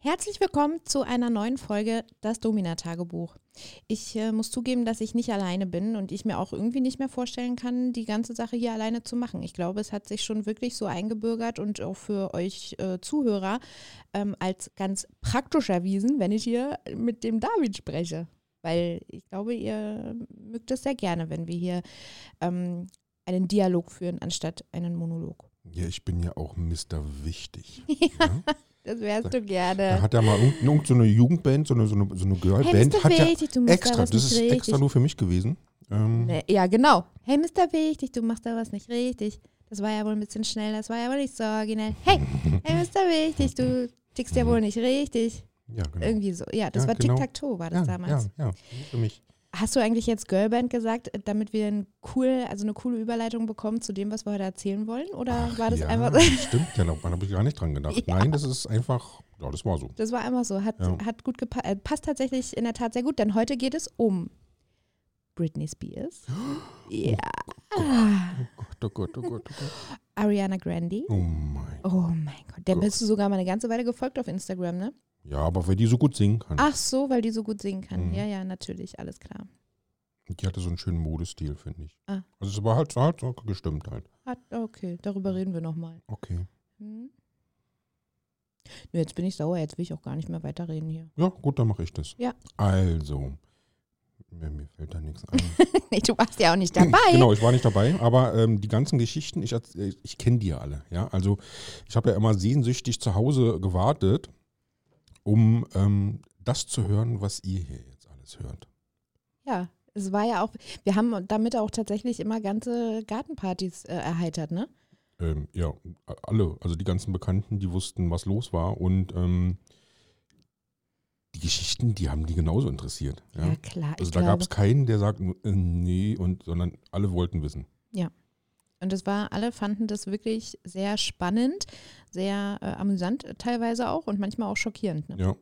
Herzlich willkommen zu einer neuen Folge Das Domina-Tagebuch. Ich äh, muss zugeben, dass ich nicht alleine bin und ich mir auch irgendwie nicht mehr vorstellen kann, die ganze Sache hier alleine zu machen. Ich glaube, es hat sich schon wirklich so eingebürgert und auch für euch äh, Zuhörer ähm, als ganz praktisch erwiesen, wenn ich hier mit dem David spreche. Weil ich glaube, ihr mögt es sehr gerne, wenn wir hier ähm, einen Dialog führen, anstatt einen Monolog. Ja, ich bin ja auch Mr. Wichtig. ja. Das wärst du gerne. Da hat ja mal irgend, so eine Jugendband, so eine, so eine, so eine Girlband, hey, hat ja Wichtig, du machst extra, da das ist richtig. extra nur für mich gewesen. Ähm, Ja, genau. Hey, Mr. Wichtig, du machst da was nicht richtig. Das war ja wohl ein bisschen schnell, das war ja wohl nicht so originell. Hey, hey, Mr. Wichtig, du tickst ja wohl nicht richtig. ja, genau. Irgendwie so. Ja, das Ja, war genau. Tic-Tac-Toe, war das ja, damals. Ja, ja, für mich. Hast du eigentlich jetzt Girlband gesagt, äh, damit wir ein cool, also eine coole Überleitung bekommen zu dem, was wir heute erzählen wollen? Oder war das ja, einfach so? Stimmt, ja, da habe ich gar nicht dran gedacht. Ja. Nein, das ist einfach, ja, das war so. Das war einfach so. Hat, Ja. hat gut gepasst. Äh, passt tatsächlich in der Tat sehr gut, denn heute geht es um Britney Spears. Ja. Oh Gott, oh Gott, oh Gott, oh Gott. Ariana Grande. Oh mein. Oh mein Gott. Der Gott. bist du sogar mal eine ganze Weile gefolgt auf Instagram, ne? Ja, aber weil die so gut singen kann. Ach so, weil die so gut singen kann. Mhm. Ja, ja, natürlich, alles klar. Die hatte so einen schönen Modestil, finde ich. Ah. Also es war halt, halt so gestimmt halt. Hat, okay, darüber reden wir nochmal. Okay. Hm? Nö, jetzt bin ich sauer, jetzt will ich auch gar nicht mehr weiterreden hier. Ja, gut, dann mache ich das. Ja. Also, mir, mir fällt da nichts ein. nee, du warst ja auch nicht dabei. Genau, ich war nicht dabei, aber ähm, die ganzen Geschichten, ich, äh, ich kenne die ja alle. Ja? Also ich habe ja immer sehnsüchtig zu Hause gewartet, um ähm, das zu hören, was ihr hier jetzt alles hört. Ja, es war ja auch, wir haben damit auch tatsächlich immer ganze Gartenpartys äh, erheitert, ne? Ähm, ja, alle, also die ganzen Bekannten, die wussten, was los war und ähm, die Geschichten, die haben die genauso interessiert. Ja? Ja, klar. also da gab es keinen, der sagt, äh, nee, und, sondern alle wollten wissen. Und es war, alle fanden das wirklich sehr spannend, sehr äh, amüsant äh, teilweise auch und manchmal auch schockierend. Ne? Ja.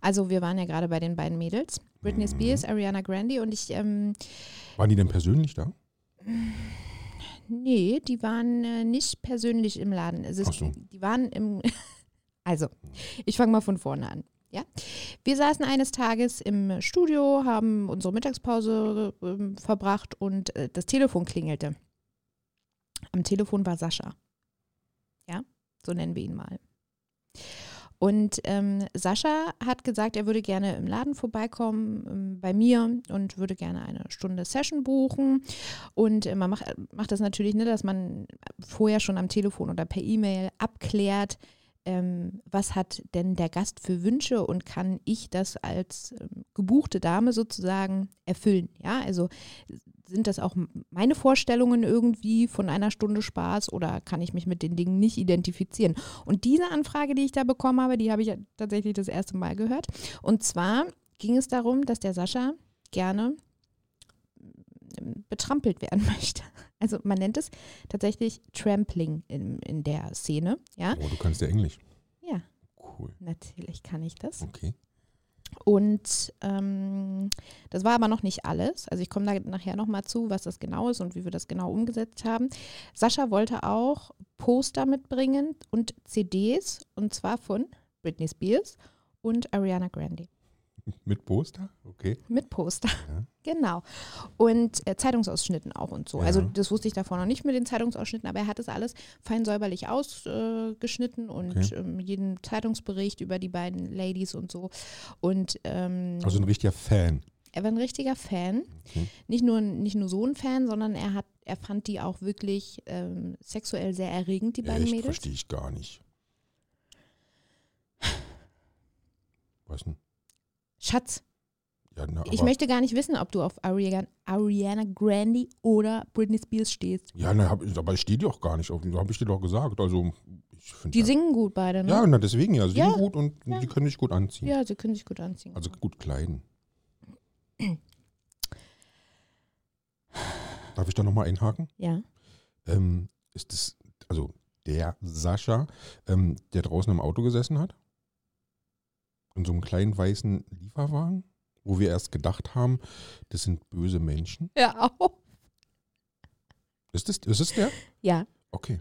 Also wir waren ja gerade bei den beiden Mädels, Britney Mhm. Spears, Ariana Grande und ich, ähm, Waren die denn persönlich da? nee, die waren äh, nicht persönlich im Laden. Also es, Ach so. Die waren im, also ich fange mal von vorne an. Ja, wir saßen eines Tages im Studio, haben unsere Mittagspause ähm, verbracht und äh, das Telefon klingelte. Am Telefon war Sascha. Ja, so nennen wir ihn mal. Und ähm, Sascha hat gesagt, er würde gerne im Laden vorbeikommen ähm, bei mir und würde gerne eine Stunde Session buchen. Und äh, man macht, macht das natürlich, ne, dass man vorher schon am Telefon oder per E-Mail abklärt, ähm, was hat denn der Gast für Wünsche und kann ich das als ähm, gebuchte Dame sozusagen erfüllen? Ja, also sind das auch meine Vorstellungen irgendwie von einer Stunde Spaß oder kann ich mich mit den Dingen nicht identifizieren? Und diese Anfrage, die ich da bekommen habe, die habe ich ja tatsächlich das erste Mal gehört. Und zwar ging es darum, dass der Sascha gerne ähm, betrampelt werden möchte. Also man nennt es tatsächlich Trampling in, in der Szene. Ja, Oh, du kannst ja Englisch. ja, Cool. natürlich kann ich das. Okay. Und ähm, das war aber noch nicht alles. Also ich komme da nachher nochmal zu, was das genau ist und wie wir das genau umgesetzt haben. Sascha wollte auch Poster mitbringen und CDs und zwar von Britney Spears und Ariana Grande. Mit Poster? Okay. Mit Poster. Ja. Genau. Und äh, Zeitungsausschnitten auch und so. Ja. Also das wusste ich davor noch nicht mit den Zeitungsausschnitten, aber er hat es alles fein säuberlich ausgeschnitten und Okay. ähm, jeden Zeitungsbericht über die beiden Ladies und so. Und ähm, Also ein richtiger Fan. er war ein richtiger Fan. Okay. Nicht nur, nicht nur so ein Fan, sondern er hat, er fand die auch wirklich ähm, sexuell sehr erregend, die beiden Echt, Mädels. verstehe ich gar nicht. Was denn? Schatz, Ja, na, ich möchte gar nicht wissen, ob du auf Ariana, Ariana Grande oder Britney Spears stehst. Ja, na, hab, aber ich stehe dir auch gar nicht auf. Habe ich dir doch gesagt. Also. Die ja, singen gut beide, ne? ja, na, deswegen ja. Sie Ja. sind gut und die können sich gut anziehen. Ja, sie können sich gut anziehen. Also gut kleiden. Darf ich da nochmal einhaken? ja. Ähm, ist das, also der Sascha, ähm, der draußen im Auto gesessen hat? In so einem kleinen weißen Lieferwagen? Wo wir erst gedacht haben, das sind böse Menschen. Ja, auch. Ist das, ist es der? Ja. Okay.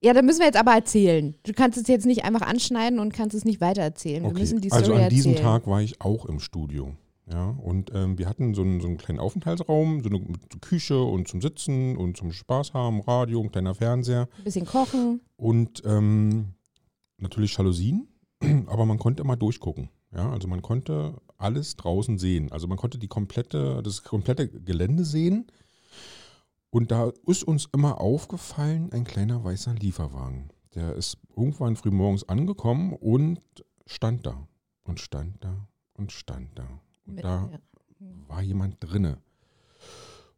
Ja, dann müssen wir jetzt aber erzählen. Du kannst es jetzt nicht einfach anschneiden und kannst es nicht weitererzählen. Wir Okay. müssen die Story also an diesem erzählen. Tag war ich auch im Studio. Ja, und ähm, wir hatten so einen, so einen kleinen Aufenthaltsraum, so eine Küche und zum Sitzen und zum Spaß haben, Radio, ein kleiner Fernseher Ein bisschen kochen. und ähm, natürlich Jalousien, aber man konnte immer durchgucken. Ja, also man konnte alles draußen sehen. Also man konnte die komplette, das komplette Gelände sehen. Und da ist uns immer aufgefallen, ein kleiner weißer Lieferwagen. Der ist irgendwann frühmorgens angekommen und stand da. Und stand da und stand da. Und Mit, da ja. war jemand drinne.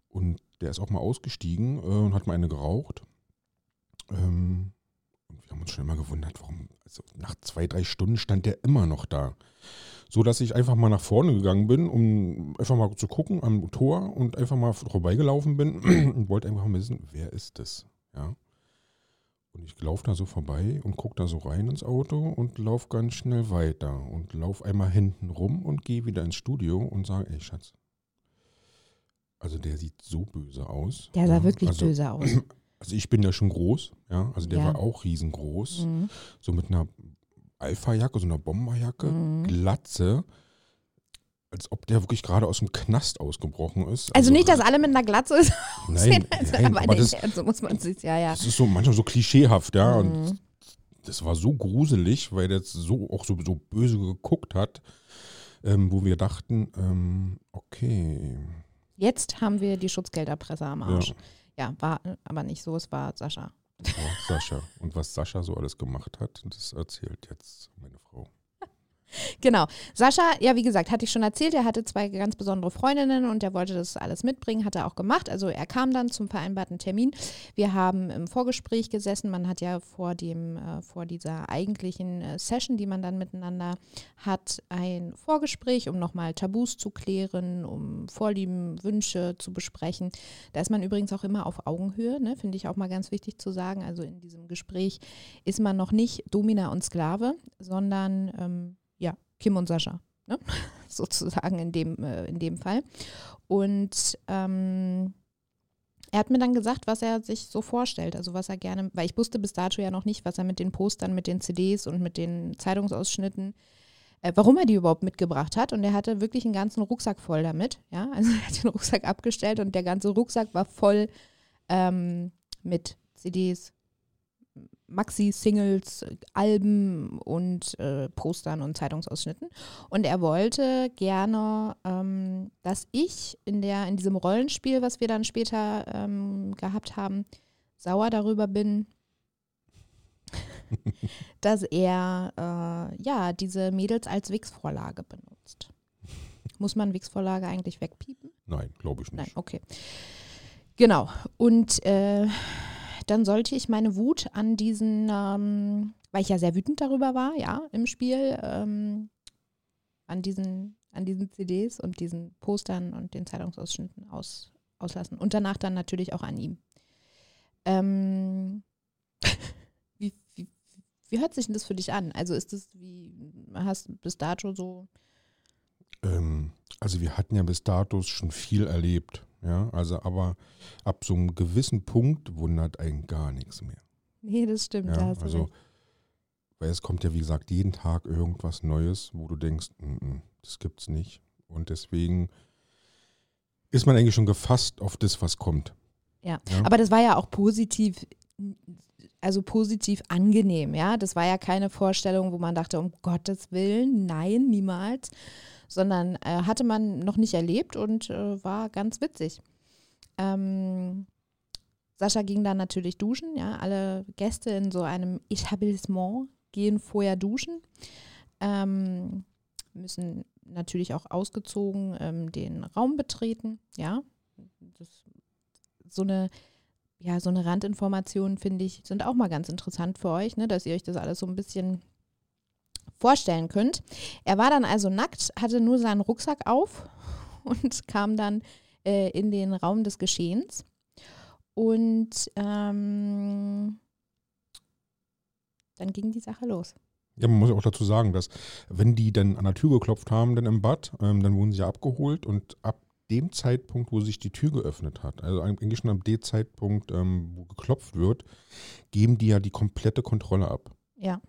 Und der ist auch mal ausgestiegen äh, und hat mal eine geraucht. Ähm, haben uns schon immer gewundert, warum, also nach zwei, drei Stunden stand der immer noch da. So dass ich einfach mal nach vorne gegangen bin, um einfach mal zu gucken am Tor und einfach mal vorbeigelaufen bin und wollte einfach mal wissen, wer ist das? Ja. Und ich laufe da so vorbei und gucke da so rein ins Auto und laufe ganz schnell weiter und laufe einmal hinten rum und gehe wieder ins Studio und sage, ey Schatz, also der sieht so böse aus. Der sah ja, wirklich also, böse aus. Also ich bin ja schon groß, ja, also der Ja. war auch riesengroß, Mhm. so mit einer Alpha-Jacke, so einer Bomberjacke, Mhm. Glatze, als ob der wirklich gerade aus dem Knast ausgebrochen ist. Also nicht, dass alle mit einer Glatze Nein, also, nein aber aber das, so muss man sich, ja, ja. das ist so manchmal so klischeehaft, ja. Und Mhm. das war so gruselig, weil der jetzt so auch so, so böse geguckt hat, ähm, wo wir dachten, ähm, okay, Jetzt haben wir die Schutzgelderpresse am Arsch. Ja, war äh, aber nicht so, es war Sascha. war Sascha. Und was Sascha so alles gemacht hat, das erzählt jetzt meine Frau. Genau. Sascha, ja, wie gesagt, hatte ich schon erzählt, er hatte zwei ganz besondere Freundinnen und er wollte das alles mitbringen, hat er auch gemacht. Also er kam dann zum vereinbarten Termin. Wir haben im Vorgespräch gesessen. Man hat ja vor dem, äh, vor dieser eigentlichen äh, Session, die man dann miteinander hat, ein Vorgespräch, um nochmal Tabus zu klären, um Vorlieben, Wünsche zu besprechen. Da ist man übrigens auch immer auf Augenhöhe, ne? finde ich auch mal ganz wichtig zu sagen. Also in diesem Gespräch ist man noch nicht Domina und Sklave, sondern ähm, Kim und Sascha, ne? sozusagen in dem, äh, in dem Fall. Und ähm, er hat mir dann gesagt, was er sich so vorstellt, also was er gerne, weil ich wusste bis dato ja noch nicht, was er mit den Postern, mit den CDs und mit den Zeitungsausschnitten, äh, warum er die überhaupt mitgebracht hat. Und er hatte wirklich einen ganzen Rucksack voll damit. Ja, also er hat den Rucksack abgestellt und der ganze Rucksack war voll ähm, mit CDs, Maxi-Singles, Alben und äh, Postern und Zeitungsausschnitten. Und er wollte gerne, ähm, dass ich in, der, in diesem Rollenspiel, was wir dann später ähm, gehabt haben, sauer darüber bin, dass er äh, ja diese Mädels als Wix-Vorlage benutzt. Muss man Wix-Vorlage eigentlich wegpiepen? Nein, glaube ich nicht. Nein, okay. Genau. Und äh, dann sollte ich meine Wut an diesen, ähm, weil ich ja sehr wütend darüber war, ja, im Spiel, ähm, an diesen, an diesen CDs und diesen Postern und den Zeitungsausschnitten aus, auslassen. Und danach dann natürlich auch an ihm. Ähm, wie, wie, wie hört sich denn das für dich an? Also ist das wie, hast du bis dato so Ähm, also wir hatten ja bis dato schon viel erlebt. Ja, also aber ab so einem gewissen Punkt wundert einen gar nichts mehr. Nee, das stimmt. da Ja, du also, recht. weil es kommt ja, wie gesagt, jeden Tag irgendwas Neues, wo du denkst, "Mm, mm, das gibt's nicht. Und deswegen ist man eigentlich schon gefasst auf das, was kommt. Ja. Ja. aber das war ja auch positiv, also positiv angenehm, ja. Das war ja keine Vorstellung, wo man dachte, um Gottes Willen, nein, niemals. Sondern äh, hatte man noch nicht erlebt und äh, war ganz witzig. Ähm, Sascha ging dann natürlich duschen, ja. Alle Gäste in so einem Etablissement gehen vorher duschen. Ähm, müssen natürlich auch ausgezogen ähm, den Raum betreten, ja. Das, so eine ja, so eine Randinformation, finde ich, sind auch mal ganz interessant für euch, ne, dass ihr euch das alles so ein bisschen vorstellen könnt. Er war dann also nackt, hatte nur seinen Rucksack auf und kam dann äh, in den Raum des Geschehens. Und ähm, dann ging die Sache los. Ja, man muss ja auch dazu sagen, dass wenn die dann an der Tür geklopft haben, dann im Bad, ähm, dann wurden sie ja abgeholt und ab dem Zeitpunkt, wo sich die Tür geöffnet hat, also eigentlich schon ab dem Zeitpunkt, ähm, wo geklopft wird, geben die ja die komplette Kontrolle ab Ja,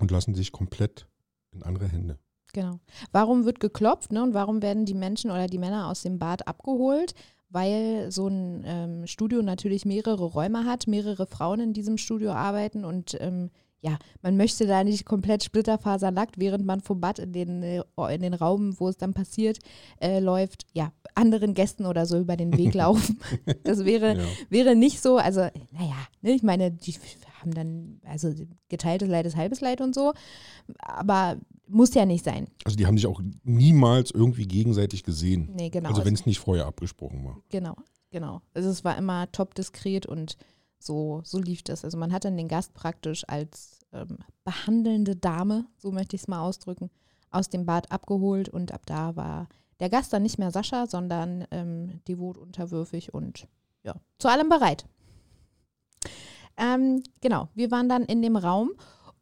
und lassen sich komplett in andere Hände. genau. Warum wird geklopft ne? und warum werden die Menschen oder die Männer aus dem Bad abgeholt? Weil so ein ähm, Studio natürlich mehrere Räume hat, mehrere Frauen in diesem Studio arbeiten und ähm, ja, man möchte da nicht komplett splitterfasernackt, während man vom Bad in den, äh, in den Raum, wo es dann passiert, äh, läuft, ja, anderen Gästen oder so über den Weg laufen. Das wäre, Ja. wäre nicht so, also, naja, ne, ich meine, die haben dann, also geteiltes Leid ist halbes Leid und so, aber muss ja nicht sein. Also die haben sich auch niemals irgendwie gegenseitig gesehen. Nee, genau. Also wenn es nicht vorher abgesprochen war. Genau, genau. Also es war immer top diskret und so, so lief das. Also man hat dann den Gast praktisch als ähm, behandelnde Dame, so möchte ich es mal ausdrücken, aus dem Bad abgeholt und ab da war der Gast dann nicht mehr Sascha, sondern ähm, devot unterwürfig und ja, zu allem bereit. Ähm, genau, wir waren dann in dem Raum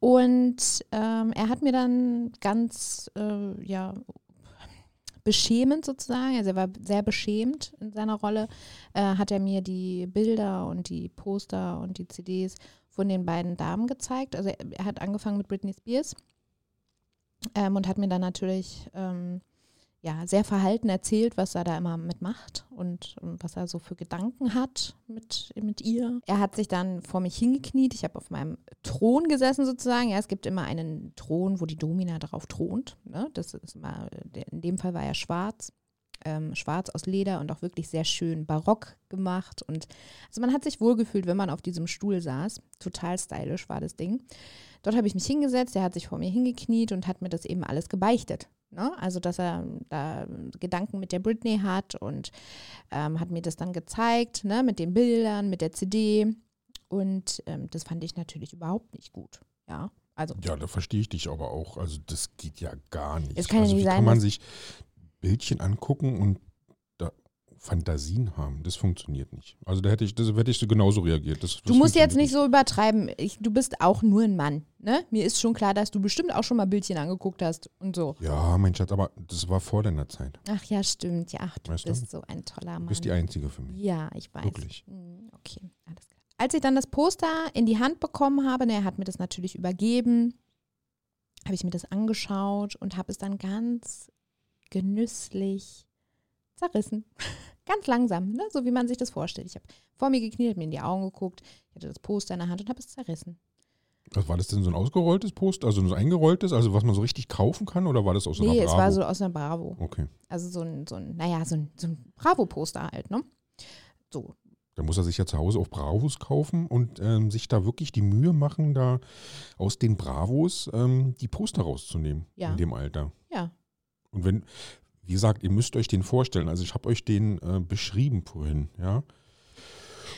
und ähm, er hat mir dann ganz, äh, ja, beschämend sozusagen, also er war sehr beschämt in seiner Rolle, äh, hat er mir die Bilder und die Poster und die CDs von den beiden Damen gezeigt. Also er, er hat angefangen mit Britney Spears ähm, und hat mir dann natürlich ähm, ja, sehr verhalten erzählt, was er da immer mitmacht und, was er so für Gedanken hat mit, mit ihr. Er hat sich dann vor mich hingekniet. Ich habe auf meinem Thron gesessen sozusagen. Ja, es gibt immer einen Thron, wo die Domina drauf thront. Ne? Das ist immer, in dem Fall war er schwarz. Ähm, schwarz aus Leder und auch wirklich sehr schön barock gemacht. Und also man hat sich wohlgefühlt, wenn man auf diesem Stuhl saß. Total stylisch war das Ding. Dort habe ich mich hingesetzt, er hat sich vor mir hingekniet und hat mir das eben alles gebeichtet. Ne? Also, dass er da Gedanken mit der Britney hat und ähm, hat mir das dann gezeigt, ne? mit den Bildern, mit der CD. Und ähm, das fand ich natürlich überhaupt nicht gut. Ja, also Ja, da verstehe ich dich aber auch. Also das geht ja gar nicht. Es kann ja also nicht wie sein, kann man sich Bildchen angucken und Fantasien haben? Das funktioniert nicht. Also da hätte ich, das hätte ich so genauso reagiert. Das, Du musst jetzt nicht so übertreiben. Ich, du bist auch nur ein Mann. Ne? Mir ist schon klar, dass du bestimmt auch schon mal Bildchen angeguckt hast und so. Ja, mein Schatz, aber das war vor deiner Zeit. Ach ja, stimmt. Ja, ach, du Weißt du? bist so ein toller Du Mann. bist die Einzige für mich. Ja, ich weiß. Wirklich. Hm, Okay, alles klar. Als ich dann das Poster in die Hand bekommen habe, ne, er hat mir das natürlich übergeben, habe ich mir das angeschaut und habe es dann ganz genüsslich zerrissen. ganz langsam, ne? so wie man sich das vorstellt. Ich habe vor mir gekniet, habe mir in die Augen geguckt, ich hatte das Poster in der Hand und habe es zerrissen. Was war das denn so ein ausgerolltes Post? Also so ein eingerolltes, also was man so richtig kaufen kann oder war das aus so einer nee, es Bravo? war so aus einer Bravo. Okay. Also so ein, so ein naja, so ein, so ein Bravo-Poster halt, ne? So, Da muss er sich ja zu Hause auch Bravos kaufen und ähm, sich da wirklich die Mühe machen, da aus den Bravos ähm, die Poster rauszunehmen Ja. in dem Alter. ja. Und wenn, wie gesagt, ihr müsst euch den vorstellen. Also ich habe euch den äh, beschrieben vorhin, ja.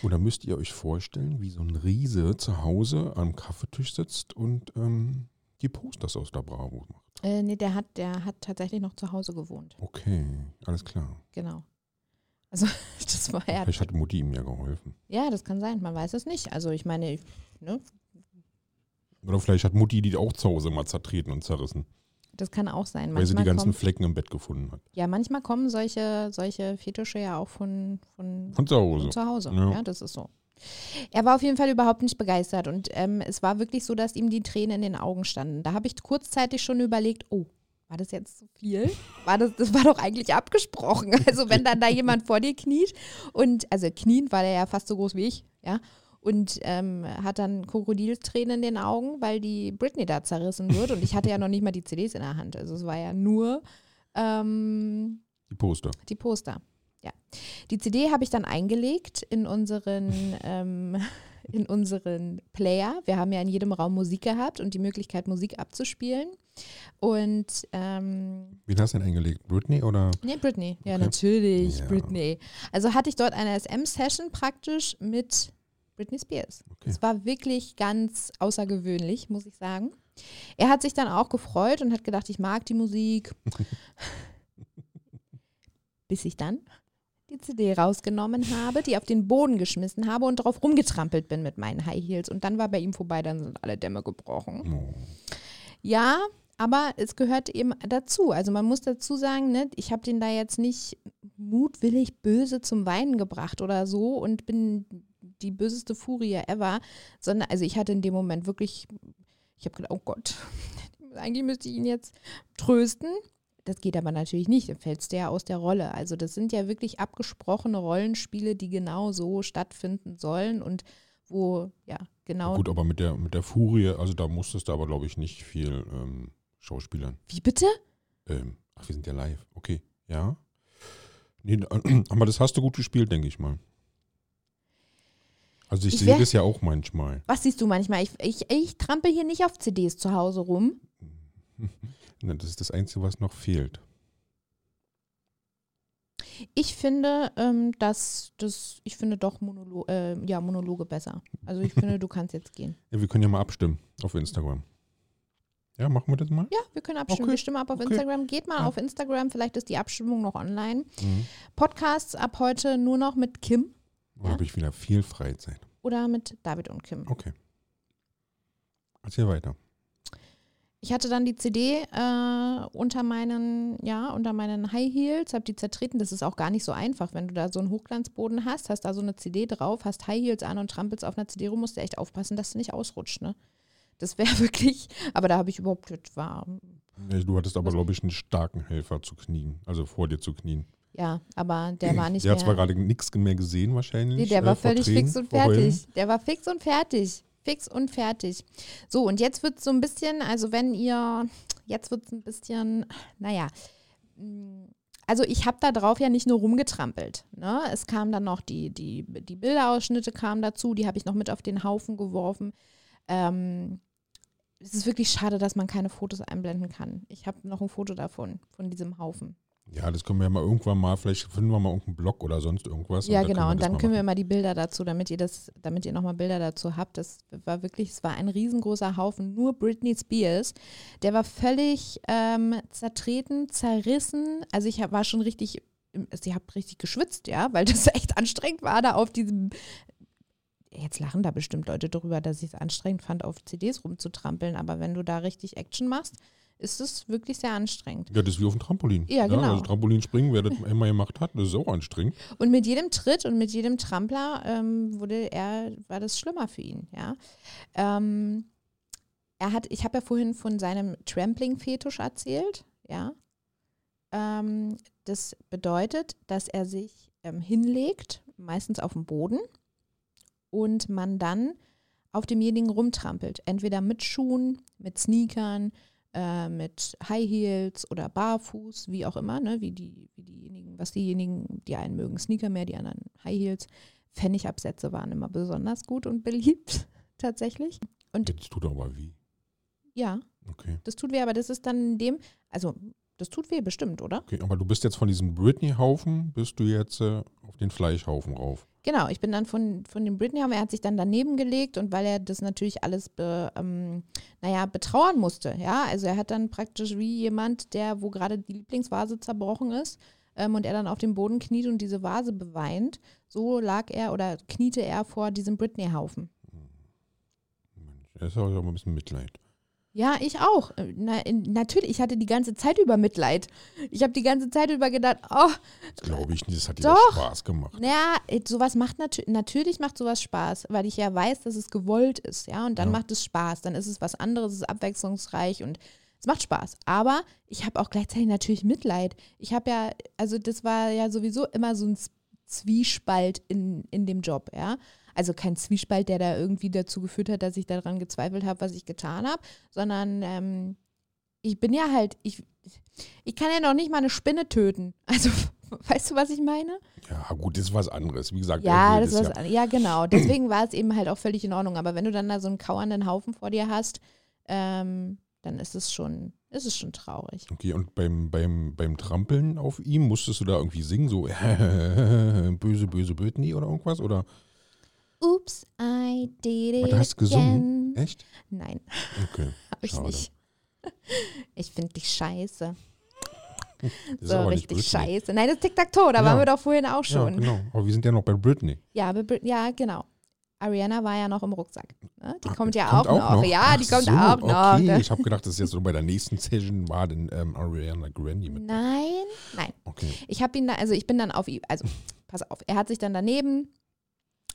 Und da müsst ihr euch vorstellen, wie so ein Riese zu Hause am Kaffeetisch sitzt und ähm, die Posters aus der Bravo macht. Äh, nee, der hat, der hat tatsächlich noch zu Hause gewohnt. Okay, alles klar. Genau. Also, das war ja. Vielleicht hat Mutti ihm ja geholfen. Ja, das kann sein, man weiß es nicht. Also, ich meine, ich- ne, Oder vielleicht hat Mutti die auch zu Hause mal zertreten und zerrissen, das kann auch sein. weil sie die Manchmal ganzen kommen, Flecken im Bett gefunden hat. ja, manchmal kommen solche, solche Fetische ja auch von, von, Von zu Hause. von zu Hause. Ja. Ja. das ist so. Er war auf jeden Fall überhaupt nicht begeistert und ähm, es war wirklich so, dass ihm die Tränen in den Augen standen. Da habe ich kurzzeitig schon überlegt, oh, war das jetzt zu viel? War das, das war doch eigentlich abgesprochen. Also wenn dann da jemand vor dir kniet und, also knien war der ja fast so groß wie ich, ja, und ähm, hat dann Krokodiltränen in den Augen, weil die Britney da zerrissen wird und ich hatte ja noch nicht mal die CDs in der Hand. Also es war ja nur ähm, Die Poster. die Poster. Ja. Die CD habe ich dann eingelegt in unseren, ähm, in unseren Player. Wir haben ja in jedem Raum Musik gehabt und die Möglichkeit, Musik abzuspielen. Und ähm, Wen hast du denn eingelegt? Britney oder? nee, Britney. Ja, Okay. natürlich, Ja. Britney. Also hatte ich dort eine SM-Session praktisch mit Britney Spears. Okay. Es war wirklich ganz außergewöhnlich, muss ich sagen. Er hat sich dann auch gefreut und hat gedacht, ich mag die Musik. Bis ich dann die CD rausgenommen habe, die auf den Boden geschmissen habe und darauf rumgetrampelt bin mit meinen High Heels. Und dann war bei ihm vorbei, dann sind alle Dämme gebrochen. Oh. Ja, aber es gehört eben dazu. Also man muss dazu sagen, ne, ich habe den da jetzt nicht mutwillig böse zum Weinen gebracht oder so und bin die böseste Furie ever, sondern also ich hatte in dem Moment wirklich, ich habe gedacht, oh Gott, eigentlich müsste ich ihn jetzt trösten. Das geht aber natürlich nicht, dann fällst du ja aus der Rolle. Also das sind ja wirklich abgesprochene Rollenspiele, die genau so stattfinden sollen und wo, ja, genau. Gut, aber mit der, mit der Furie, also da musstest du aber, glaube ich, nicht viel ähm, schauspielern. Wie bitte? Ähm, ach, wir sind ja live. Okay, ja. Nee, aber das hast du gut gespielt, denke ich mal. Also ich, Ich sehe das ja auch manchmal. Was siehst du manchmal? Ich, ich, ich trampel hier nicht auf CDs zu Hause rum. Das ist das Einzige, was noch fehlt. Ich finde, ähm, dass das, ich finde doch Monolo äh, ja, Monologe besser. Also ich finde, du kannst jetzt gehen. Ja, wir können ja mal abstimmen auf Instagram. Ja, machen wir das mal? Ja, wir können abstimmen. Okay, Wir stimmen ab auf okay. Instagram. Geht mal Ja. auf Instagram, vielleicht ist die Abstimmung noch online. Mhm. Podcasts ab heute nur noch mit Kim Da habe ich wieder viel Freizeit. oder mit David und Kim. Okay. Erzähl weiter. Ich hatte dann die CD äh, unter meinen, ja, unter meinen High Heels, habe die zertreten. Das ist auch gar nicht so einfach, wenn du da so einen Hochglanzboden hast, hast da so eine CD drauf, hast High Heels an und trampelst auf einer CD rum, musst du echt aufpassen, dass du nicht ausrutscht, ne? Das wäre wirklich, aber da habe ich überhaupt, das war, Ja, Du hattest aber, glaube ich, einen starken Helfer zu knien. Also vor dir zu knien. Ja, aber der war nicht Der hat zwar gerade nichts mehr gesehen wahrscheinlich. Nee, der äh, war völlig Tränen, fix und vor Heulen. fertig. Der war fix und fertig. Fix und fertig. So, und jetzt wird es so ein bisschen, also wenn ihr, jetzt wird es ein bisschen, naja, mh, also ich habe da drauf ja nicht nur rumgetrampelt. Ne? Es kam dann noch die, die, die Bilderausschnitte kamen dazu, die habe ich noch mit auf den Haufen geworfen. Ähm, es ist wirklich schade, dass man keine Fotos einblenden kann. Ich habe noch ein Foto davon, von diesem Haufen. Ja, das können wir ja mal irgendwann mal, vielleicht finden wir mal irgendeinen Blog oder sonst irgendwas. Ja, da genau. Und dann können wir machen. mal die Bilder dazu, damit ihr das, damit ihr nochmal Bilder dazu habt. Das war wirklich, es war ein riesengroßer Haufen, nur Britney Spears. Der war völlig ähm, zertreten, zerrissen. Also ich hab, war schon richtig, ich habe richtig geschwitzt, ja, weil das echt anstrengend war, da auf diesem. Jetzt lachen da bestimmt Leute drüber, dass ich es anstrengend fand, auf CDs rumzutrampeln. Aber wenn du da richtig Action machst, ist es wirklich sehr anstrengend. Ja, das ist wie auf dem Trampolin. Ja, genau. Also Trampolinspringen, wer das immer gemacht hat, das ist auch anstrengend. Und mit jedem Tritt und mit jedem Trampler ähm, wurde er, war das schlimmer für ihn, ja. Ähm, er hat, ich habe ja vorhin von seinem Trampling-Fetisch erzählt, ja. Ähm, das bedeutet, dass er sich ähm, hinlegt, meistens auf dem Boden, und man dann auf demjenigen rumtrampelt. Entweder mit Schuhen, mit Sneakern, äh, mit High Heels oder barfuß, wie auch immer, ne? wie, die, wie diejenigen, was diejenigen, die einen mögen Sneaker mehr, die anderen High Heels. Pfennigabsätze waren immer besonders gut und beliebt, tatsächlich. Und Das tut aber wie. ja, Okay. das tut weh, aber das ist dann in dem, also das tut weh bestimmt, oder? okay. Aber du bist jetzt von diesem Britney-Haufen, bist du jetzt äh, auf den Fleischhaufen rauf. Genau, ich bin dann von, von dem Britney, er hat sich dann daneben gelegt und weil er das natürlich alles, be, ähm, naja, betrauern musste, ja, also er hat dann praktisch wie jemand, der, wo gerade die Lieblingsvase zerbrochen ist ähm, und er dann auf dem Boden kniet und diese Vase beweint, so lag er oder kniete er vor diesem Britney-Haufen. Mensch, das ist aber ein bisschen Mitleid. Ja, ich auch. Äh, Na, in, natürlich, ich hatte die ganze Zeit über Mitleid. Ich habe die ganze Zeit über gedacht, oh, Glaube ich nicht, das hat dir Doch. doch Spaß gemacht. Naja, äh, sowas macht natürlich, natürlich macht sowas Spaß, weil ich ja weiß, dass es gewollt ist, ja, und dann Ja. macht es Spaß, dann ist es was anderes, es ist abwechslungsreich und es macht Spaß. Aber ich habe auch gleichzeitig natürlich Mitleid. Ich habe ja, also das war ja sowieso immer so ein Zwiespalt in, in dem Job, ja. Also kein Zwiespalt, der da irgendwie dazu geführt hat, dass ich daran gezweifelt habe, was ich getan habe, sondern ähm, ich bin ja halt, ich, ich kann ja noch nicht mal eine Spinne töten. Also, weißt du, was ich meine? Ja, gut, das ist was anderes. Wie gesagt, Ja, er will das das war's, ja. genau. Deswegen war es eben halt auch völlig in Ordnung. Aber wenn du dann da so einen kauernden Haufen vor dir hast, ähm, dann ist es schon, ist es schon traurig. Okay, und beim, beim, beim Trampeln auf ihm, musstest du da irgendwie singen, so böse, böse Britney oder irgendwas? Oder Oops, I did it Aber du hast gesungen? again. echt? Nein, Okay. hab ich Schade. nicht. Ich finde dich scheiße. So richtig Britney. scheiße. Nein, das ist Tic-Tac-Toe, da Ja. waren wir doch vorhin auch Ja, schon. genau. Aber wir sind ja noch bei Britney. Ja, aber Brit- ja, genau. Ariana war ja noch im Rucksack. Ne? Die Ah, kommt ja kommt auch, noch. Ja, Ach die kommt so, auch noch. Okay, Ne? ich habe gedacht, das ist jetzt so bei der nächsten Session war denn ähm, Ariana Grande mit. Nein, nein. Okay. Ich habe ihn da, also ich bin dann auf ihm, also pass auf, er hat sich dann daneben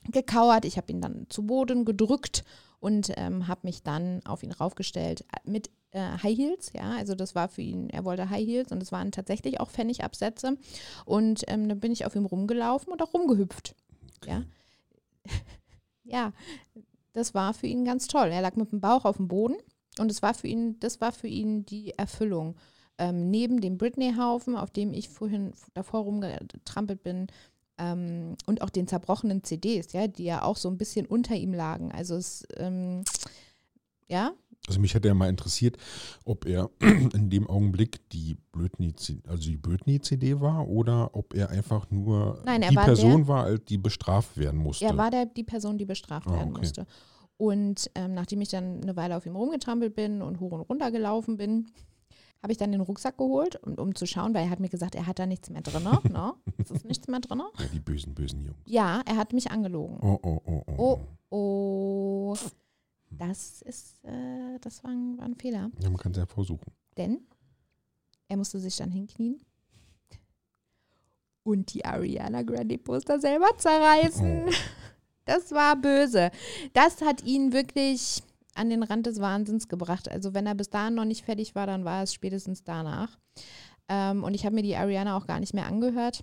gekauert, ich habe ihn dann zu Boden gedrückt und ähm, habe mich dann auf ihn raufgestellt mit äh, High Heels, ja, also das war für ihn, er wollte High Heels und es waren tatsächlich auch Pfennigabsätze und ähm, dann bin ich auf ihm rumgelaufen und auch rumgehüpft, ja. ja, das war für ihn ganz toll. Er lag mit dem Bauch auf dem Boden und es war für ihn, das war für ihn die Erfüllung. Ähm, neben dem Britney-Haufen, auf dem ich vorhin davor rumgetrampelt bin, ähm, und auch den zerbrochenen CDs, ja, die ja auch so ein bisschen unter ihm lagen. Also es, ähm, ja, Also mich hätte ja mal interessiert, ob er in dem Augenblick die Britney, also die war oder ob er einfach nur Nein, er die war Person war, die bestraft werden musste. er war der, die Person, die bestraft Ah, werden okay. musste. Und ähm, nachdem ich dann eine Weile auf ihm rumgetrampelt bin und hoch und runter gelaufen bin, habe ich dann den Rucksack geholt, um, um zu schauen, weil er hat mir gesagt, er hat da nichts mehr drin. Ne? Es ist nichts mehr drin. ja, die bösen, bösen Jungs. Ja, er hat mich angelogen. Oh, oh, oh, oh. Oh, oh. Das ist, äh, das war ein, war ein Fehler. Ja, man kann es ja versuchen. Denn er musste sich dann hinknien und die Ariana Grande Poster selber zerreißen. Oh. Das war böse. Das hat ihn wirklich an den Rand des Wahnsinns gebracht. Also wenn er bis dahin noch nicht fertig war, dann war es spätestens danach. Ähm, und ich habe mir die Ariana auch gar nicht mehr angehört.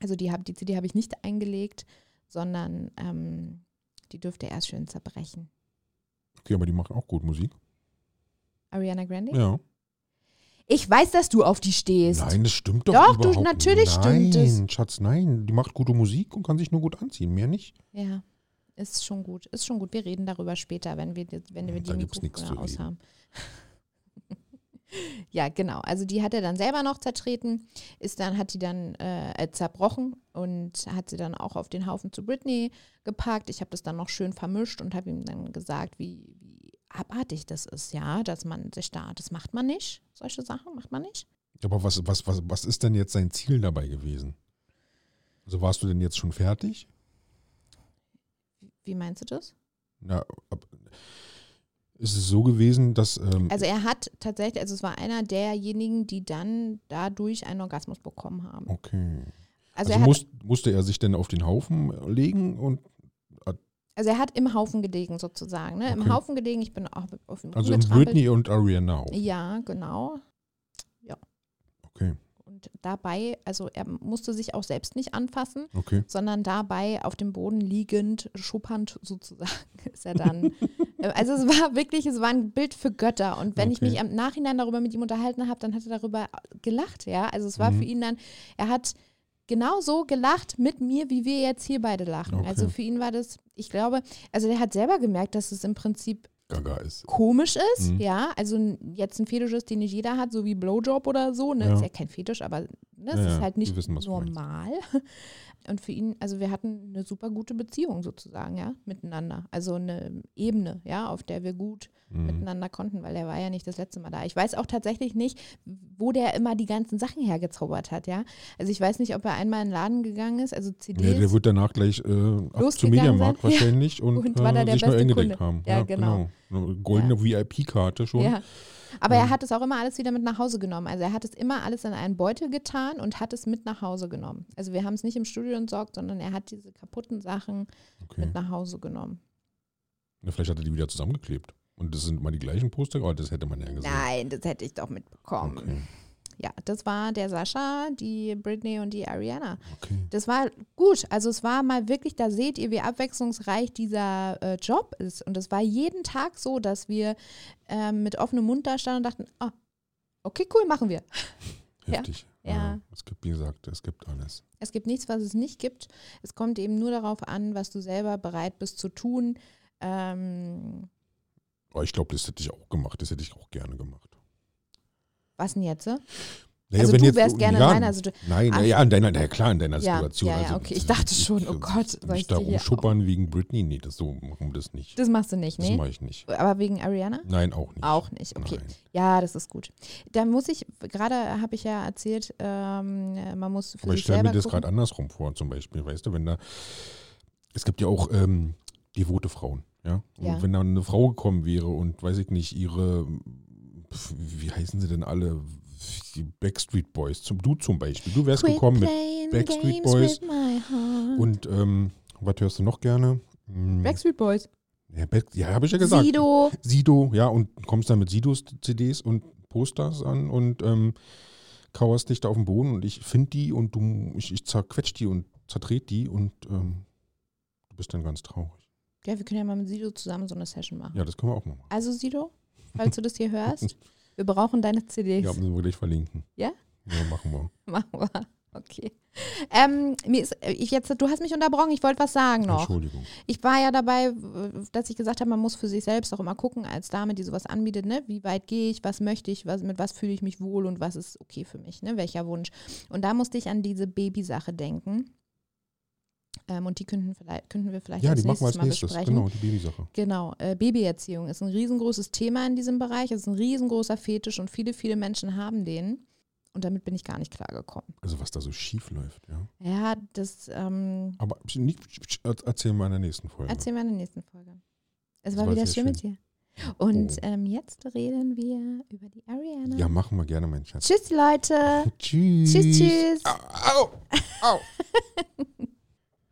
Also die, hab, die CD habe ich nicht eingelegt, sondern ähm, die dürfte erst schön zerbrechen. Okay, aber die machen auch gut Musik. Ariana Grande? Ja. Ich weiß, dass du auf die stehst. Nein, das stimmt doch Doch, du- überhaupt natürlich nein, stimmt es. Nein, Schatz, nein. Die macht gute Musik und kann sich nur gut anziehen, mehr nicht. Ja, ist schon gut. Ist schon gut. Wir reden darüber später, wenn wir, wenn wir die Da Mikrofone aus haben. ja, genau. Also die hat er dann selber noch zertreten, ist dann, hat die dann äh, äh, zerbrochen und hat sie dann auch auf den Haufen zu Britney gepackt. Ich habe das dann noch schön vermischt und habe ihm dann gesagt, wie, wie abartig das ist, ja, dass man sich da, das macht man nicht. Solche Sachen macht man nicht. Aber was, was, was, was ist denn jetzt sein Ziel dabei gewesen? Also warst du denn jetzt schon fertig? Wie, meinst du das? Na, ab, ist es so gewesen, dass. Ähm, Also er hat tatsächlich, also es war einer derjenigen, die dann dadurch einen Orgasmus bekommen haben. okay. Also, Also, er hat, muss, musste er sich denn auf den Haufen legen und. also er hat im Haufen gelegen sozusagen, ne? Im Okay. Haufen gelegen, ich bin auch auf ihm Also im rumgetrampelt. Britney und Ariana auch. Ja, genau. Okay, Und dabei, also er musste sich auch selbst nicht anfassen, okay. sondern dabei auf dem Boden liegend, schuppernd sozusagen, ist er dann. Also es war wirklich, es war ein Bild für Götter. Und wenn ich Okay. mich im Nachhinein darüber mit ihm unterhalten habe, dann hat er darüber gelacht, ja. Also es war Mhm. für ihn dann, er hat genauso gelacht mit mir, wie wir jetzt hier beide lachen. Okay. Also für ihn war das, ich glaube, also der hat selber gemerkt, dass es im Prinzip Gaga ist. komisch ist, Mhm. ja, also jetzt ein Fetisch ist, den nicht jeder hat, so wie Blowjob oder so, ne, Ja. ist ja kein Fetisch, aber ne, es Ja, ist halt nicht wissen, normal. Und für ihn, also wir hatten eine super gute Beziehung sozusagen, ja, miteinander. Also eine Ebene, ja, auf der wir gut Mhm. miteinander konnten, weil er war ja nicht das letzte Mal da. Ich weiß auch tatsächlich nicht, wo der immer die ganzen Sachen hergezaubert hat, ja. Also ich weiß nicht, ob er einmal in den Laden gegangen ist, also CDs. Ja, der wird danach gleich äh, zum Mediamarkt wahrscheinlich und, Und war da äh, der sich eingedeckt Kunde. haben. Ja, genau. Eine goldene VIP-Karte schon. Ja. Aber Ähm. er hat es auch immer alles wieder mit nach Hause genommen. Also er hat es immer alles in einen Beutel getan und hat es mit nach Hause genommen. Also wir haben es nicht im Studio entsorgt, sondern er hat diese kaputten Sachen Okay. mit nach Hause genommen. Na, vielleicht hat er die wieder zusammengeklebt. Und das sind mal die gleichen Poster, aber das hätte man ja gesehen. Nein, das hätte ich doch mitbekommen. Okay. Ja, das war der Sascha, die Britney und die Ariana. okay. Das war gut. Also es war mal wirklich, da seht ihr, wie abwechslungsreich dieser äh, Job ist. Und es war jeden Tag so, dass wir ähm, mit offenem Mund da standen und dachten, ah, okay, cool, machen wir. Ja, Heftig. ja. Es gibt, wie gesagt, es gibt alles. Es gibt nichts, was es nicht gibt. Es kommt eben nur darauf an, was du selber bereit bist zu tun. Ähm, ich glaube, das hätte ich auch gemacht. Das hätte ich auch gerne gemacht. Was denn jetzt? äh? Naja, also du jetzt- wärst gerne ja, in meiner Situation. Nein, Ach. ja, in deiner, na klar, in deiner Ja, Situation. ja, ja, also, okay. Ich dachte schon, oh Gott, soll ich da rumschuppern wegen Britney, nee, das so machen wir das nicht. Das machst du nicht, Das ne? mache ich nicht. Aber wegen Ariana? Nein, auch nicht. Auch nicht, okay. Nein. Ja, das ist gut. Da muss ich, gerade habe ich ja erzählt, ähm, man muss für Aber ich stelle mir das gerade andersrum vor, zum Beispiel, weißt du, wenn da, es gibt ja auch ähm, devote Frauen. Ja? Und Ja. wenn da eine Frau gekommen wäre und, weiß ich nicht, ihre, wie heißen sie denn alle? Die Backstreet Boys, zum, du zum Beispiel. Du wärst Quit gekommen mit. Backstreet games Boys with my heart. Und ähm, was hörst du noch gerne? Hm, Backstreet Boys. ja, Back- ja habe ich ja gesagt. Sido. Sido, ja, und kommst dann mit Sidos CDs und Posters an und ähm, kauerst dich da auf den Boden und ich finde die und du, ich, ich zerquetsch die und zertret die und ähm, du bist dann ganz traurig. Ja, wir können ja mal mit Sido zusammen so eine Session machen. Ja, das können wir auch mal machen. Also Sido, falls du das hier hörst, wir brauchen deine CDs. Ja, müssen wir gleich verlinken. Ja? Ja, machen wir. Machen wir. Okay. Ähm, mir ist, ich jetzt, du hast mich unterbrochen, ich wollte was sagen noch. Entschuldigung. Ich war ja dabei, dass ich gesagt habe, man muss für sich selbst auch immer gucken, als Dame, die sowas anbietet, ne? wie weit gehe ich, was möchte ich, was, mit was fühle ich mich wohl und was ist okay für mich, ne? welcher Wunsch. Und da musste ich an diese Babysache denken. Ähm, und die könnten, vielleicht, könnten wir vielleicht Ja, als die machen wir nächstes als mal nächstes. besprechen. Genau, die Babysache. Genau, äh, Babyerziehung ist ein riesengroßes Thema in diesem Bereich. Es ist ein riesengroßer Fetisch und viele, viele Menschen haben den. Und damit bin ich gar nicht klargekommen. Also was da so schief läuft, ja. Ja, das ähm, Aber erzählen wir in der nächsten Folge. erzählen wir in der nächsten Folge. Es Das war war wieder schön mit dir. Und Oh. ähm, jetzt reden wir über die Ariana. Ja, machen wir gerne, mein Schatz. Tschüss, Leute. Tschüss. Tschüss, tschüss. Au, au, au.